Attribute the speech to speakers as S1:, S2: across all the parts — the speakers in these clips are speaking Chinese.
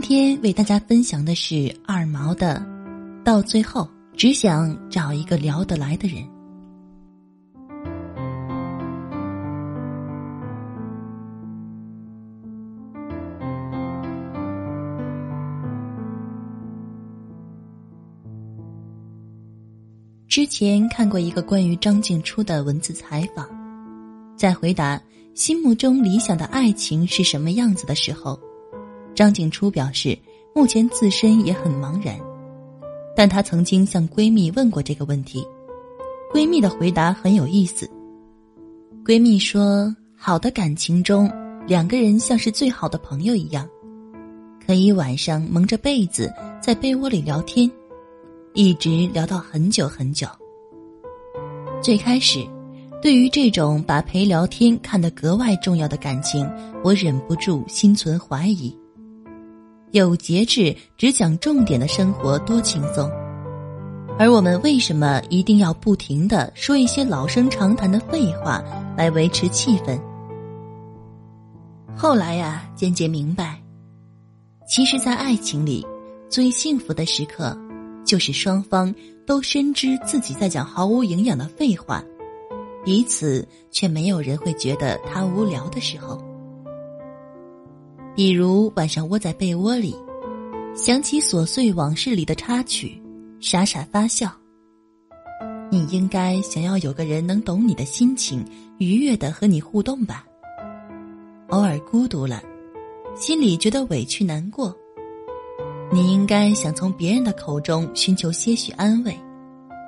S1: 今天为大家分享的是二毛的，到最后只想找一个聊得来的人。之前看过一个关于张静初的文字采访，在回答心目中理想的爱情是什么样子的时候。张静初表示，目前自身也很茫然，但她曾经向闺蜜问过这个问题，闺蜜的回答很有意思。闺蜜说：“好的感情中，两个人像是最好的朋友一样，可以晚上蒙着被子在被窝里聊天，一直聊到很久很久。”最开始，对于这种把陪聊天看得格外重要的感情，我忍不住心存怀疑。有节制、只讲重点的生活多轻松，而我们为什么一定要不停的说一些老生常谈的废话来维持气氛？后来呀，渐渐明白，其实，在爱情里，最幸福的时刻，就是双方都深知自己在讲毫无营养的废话，彼此却没有人会觉得他无聊的时候。比如晚上窝在被窝里，想起琐碎往事里的插曲，傻傻发笑。你应该想要有个人能懂你的心情，愉悦的和你互动吧。偶尔孤独了，心里觉得委屈难过，你应该想从别人的口中寻求些许安慰，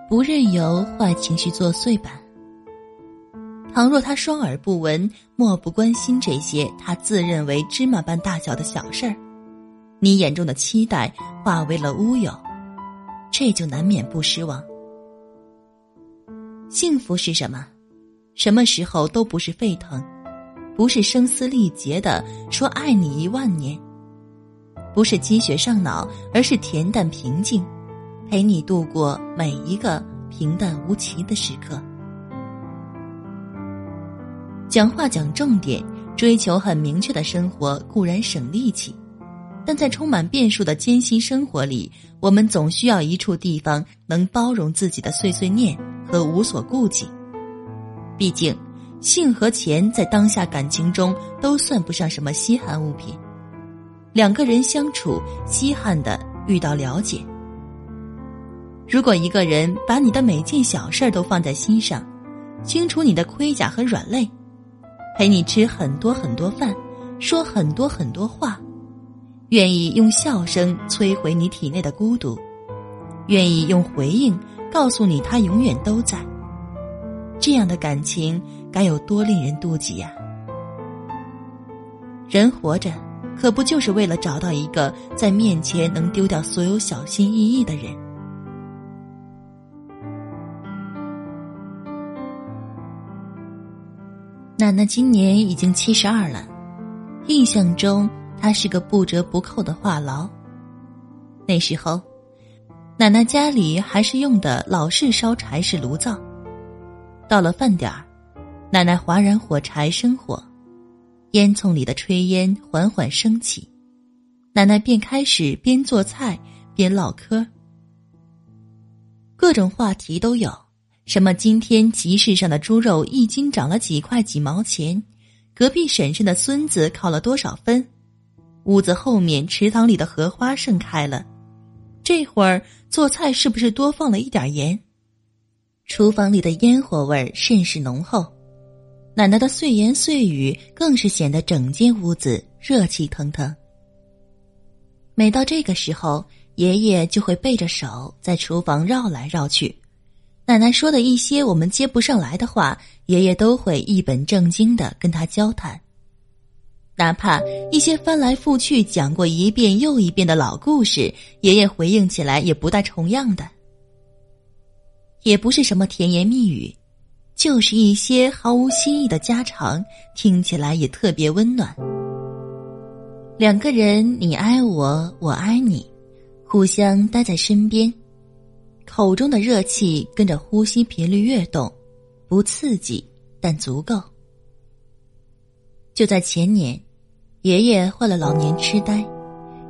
S1: 不任由坏情绪作祟吧。倘若他双耳不闻，漠不关心这些他自认为芝麻般大小的小事儿，你眼中的期待化为了乌有，这就难免不失望。幸福是什么？什么时候都不是沸腾，不是声嘶力竭的说爱你一万年，不是积雪上脑，而是恬淡平静，陪你度过每一个平淡无奇的时刻。讲话讲重点，追求很明确的生活固然省力气，但在充满变数的艰辛生活里，我们总需要一处地方能包容自己的碎碎念和无所顾忌。毕竟，性和钱在当下感情中都算不上什么稀罕物品。两个人相处，稀罕的遇到了解。如果一个人把你的每件小事都放在心上，清楚你的盔甲和软肋。陪你吃很多很多饭，说很多很多话，愿意用笑声摧毁你体内的孤独，愿意用回应告诉你他永远都在。这样的感情该有多令人妒忌呀！人活着，可不就是为了找到一个在面前能丢掉所有小心翼翼的人？奶奶今年已经七十二了，印象中她是个不折不扣的话痨。那时候，奶奶家里还是用的老式烧柴式炉灶。到了饭点儿，奶奶划燃火柴生火，烟囱里的炊烟缓缓升起，奶奶便开始边做菜边唠嗑，各种话题都有。什么？今天集市上的猪肉一斤涨了几块几毛钱？隔壁婶婶的孙子考了多少分？屋子后面池塘里的荷花盛开了。这会儿做菜是不是多放了一点盐？厨房里的烟火味甚是浓厚，奶奶的碎言碎语更是显得整间屋子热气腾腾。每到这个时候，爷爷就会背着手在厨房绕来绕去。奶奶说的一些我们接不上来的话，爷爷都会一本正经的跟他交谈。哪怕一些翻来覆去讲过一遍又一遍的老故事，爷爷回应起来也不带重样的，也不是什么甜言蜜语，就是一些毫无新意的家常，听起来也特别温暖。两个人，你爱我，我爱你，互相待在身边，口中的热气跟着呼吸频率跃动，不刺激，但足够。就在前年。爷爷患了老年痴呆，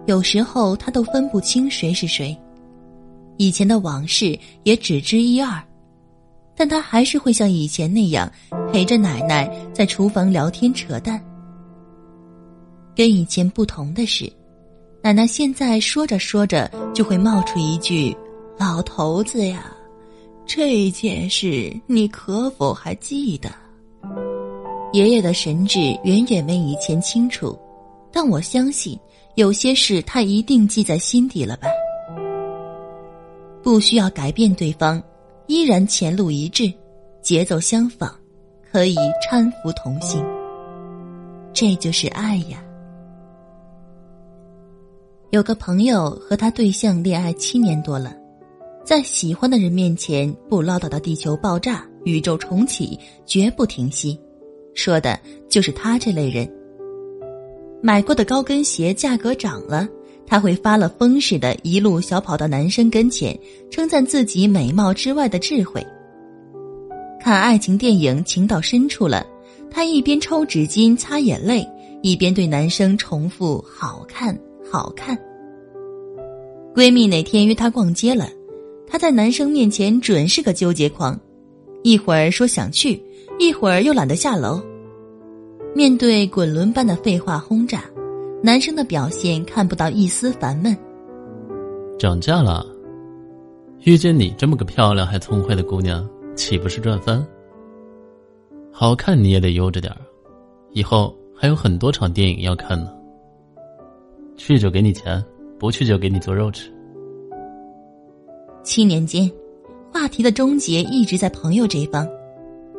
S1: 有时候他都分不清谁是谁，以前的往事也只知一二，但他还是会像以前那样陪着奶奶在厨房聊天扯淡。跟以前不同的是，奶奶现在说着说着就会冒出一句：“老头子呀，这件事你可否还记得？”爷爷的神智远远没以前清楚，但我相信有些事他一定记在心底了吧。不需要改变对方，依然前路一致，节奏相仿，可以搀扶同行。这就是爱呀。有个朋友和他对象恋爱七年多了，在喜欢的人面前不唠叨到地球爆炸、宇宙重启，绝不停息。说的就是他这类人。买过的高跟鞋价格涨了，他会发了疯似的，一路小跑到男生跟前，称赞自己美貌之外的智慧。看爱情电影情到深处了，他一边抽纸巾擦眼泪，一边对男生重复“好看，好看”。闺蜜哪天约她逛街了，她在男生面前准是个纠结狂，一会儿说想去。一会儿又懒得下楼，面对滚轮般的废话轰炸，男生的表现看不到一丝烦闷。
S2: 涨价了，遇见你这么个漂亮还聪慧的姑娘，岂不是赚翻？好看你也得悠着点儿，以后还有很多场电影要看呢。去就给你钱，不去就给你做肉吃。
S1: 七年间，话题的终结一直在朋友这方。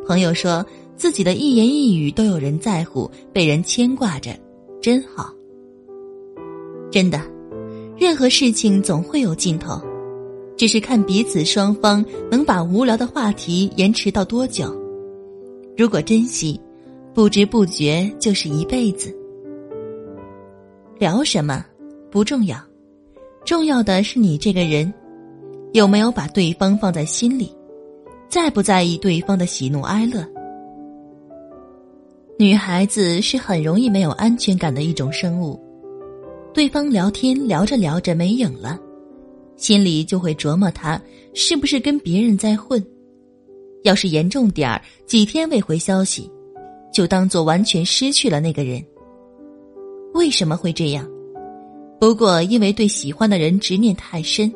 S1: 朋友说自己的一言一语都有人在乎，被人牵挂着，真好。真的，任何事情总会有尽头，只是看彼此双方能把无聊的话题延迟到多久。如果珍惜，不知不觉就是一辈子。聊什么不重要，重要的是你这个人有没有把对方放在心里。在不在意对方的喜怒哀乐？女孩子是很容易没有安全感的一种生物。对方聊天聊着聊着没影了，心里就会琢磨他是不是跟别人在混。要是严重点儿，几天未回消息，就当做完全失去了那个人。为什么会这样？不过因为对喜欢的人执念太深。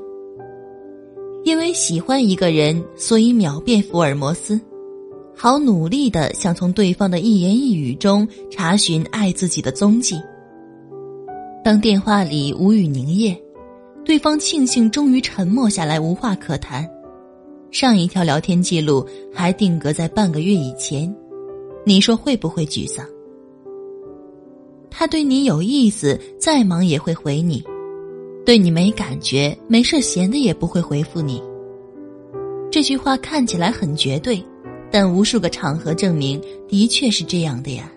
S1: 因为喜欢一个人，所以秒变福尔摩斯，好努力的想从对方的一言一语中查询爱自己的踪迹。当电话里无语凝噎，对方庆幸终于沉默下来，无话可谈。上一条聊天记录还定格在半个月以前，你说会不会沮丧？他对你有意思，再忙也会回你。对你没感觉，没事闲的也不会回复你。这句话看起来很绝对，但无数个场合证明的确是这样的呀。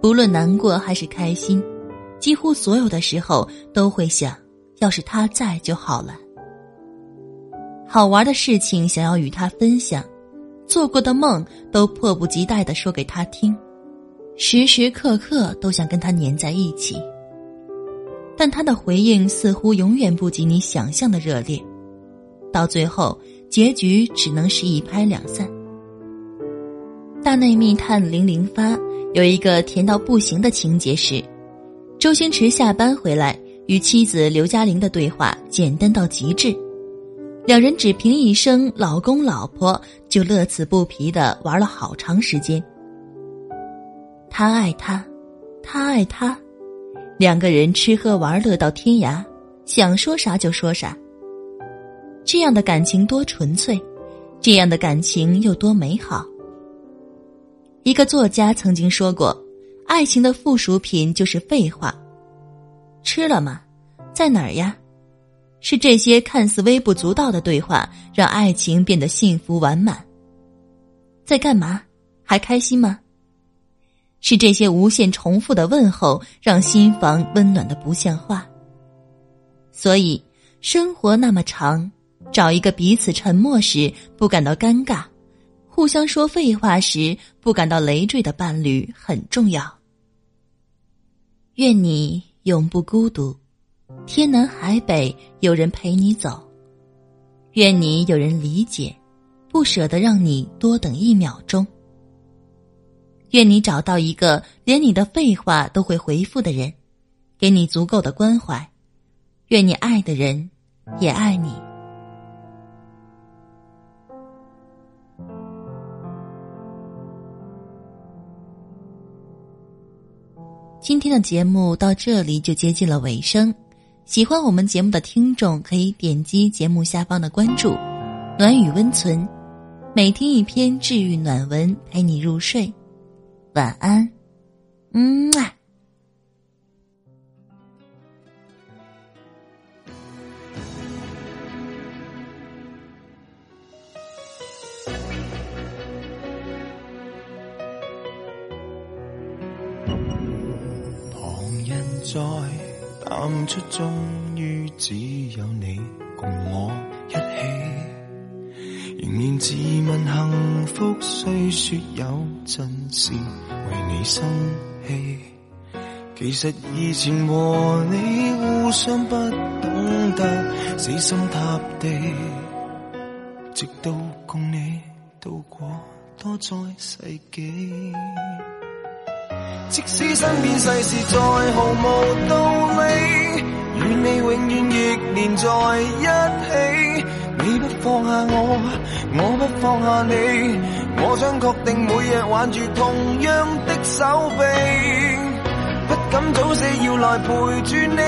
S1: 不论难过还是开心，几乎所有的时候都会想，要是他在就好了。好玩的事情想要与他分享，做过的梦都迫不及待的说给他听，时时刻刻都想跟他粘在一起。但他的回应似乎永远不及你想象的热烈，到最后结局只能是一拍两散。大内密探零零发有一个甜到不行的情节是，周星驰下班回来与妻子刘嘉玲的对话简单到极致，两人只凭一声“老公老婆”就乐此不疲的玩了好长时间。他爱他，他爱他。两个人吃喝玩乐到天涯，想说啥就说啥。这样的感情多纯粹，这样的感情又多美好？一个作家曾经说过：“爱情的附属品就是废话。”吃了吗？在哪儿呀？是这些看似微不足道的对话，让爱情变得幸福完满。在干嘛？还开心吗？是这些无限重复的问候，让心房温暖的不像话。所以，生活那么长，找一个彼此沉默时不感到尴尬，互相说废话时不感到累赘的伴侣很重要。愿你永不孤独，天南海北有人陪你走。愿你有人理解，不舍得让你多等一秒钟。愿你找到一个连你的废话都会回复的人，给你足够的关怀。愿你爱的人也爱你。今天的节目到这里就接近了尾声，喜欢我们节目的听众可以点击节目下方的关注“暖雨温存”，每天一篇治愈暖文，陪你入睡。晚安，嗯啊。
S3: 旁人在淡出，终于只有你共我一起。仍然自问幸福，虽说有阵时为你生气。其实以前和你互相不懂得死心塌地，直到共你度过多载世纪。即使身边世事再毫无道理，与你永远亦连在一起。你不放下我，我不放下你，我想确定每日挽住同样的手臂，不敢早死要来陪住你。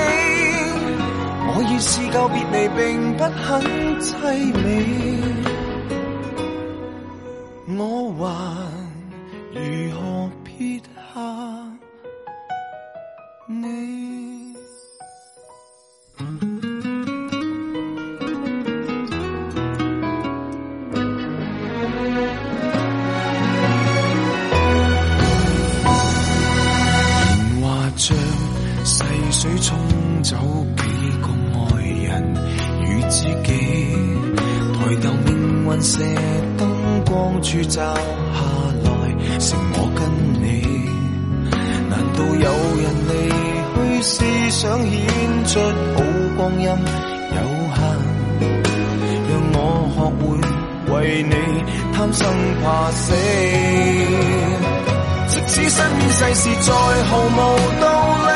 S3: 我已是告别离，并不很凄美，我还像细水冲走几个爱人与知己，抬头命运射灯光柱照下来，剩我跟你。难道有人离去是想显出好光阴有限？让我学会为你贪生怕死。即使身边世事再毫无道理。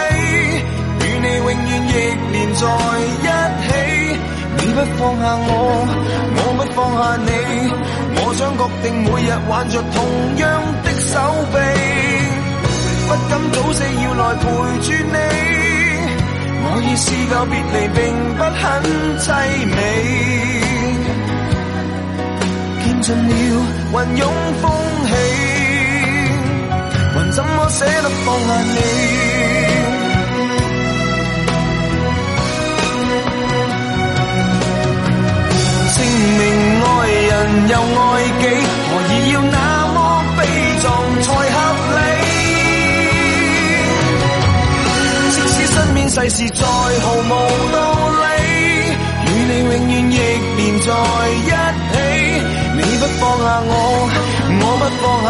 S3: 与你永远亦连在一起，你不放下我，我不放下你，我想确定每日挽着同样的手臂，不敢早死要来陪住你。我已试够别离，并不很凄美，见尽了云涌风起，还怎么舍得放下你？又爱己，何以要那么悲壮才合理？即使身边世事再毫无道理，与你永远亦连在一起。你不放下我，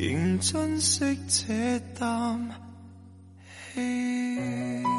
S3: 仍珍惜这啖气。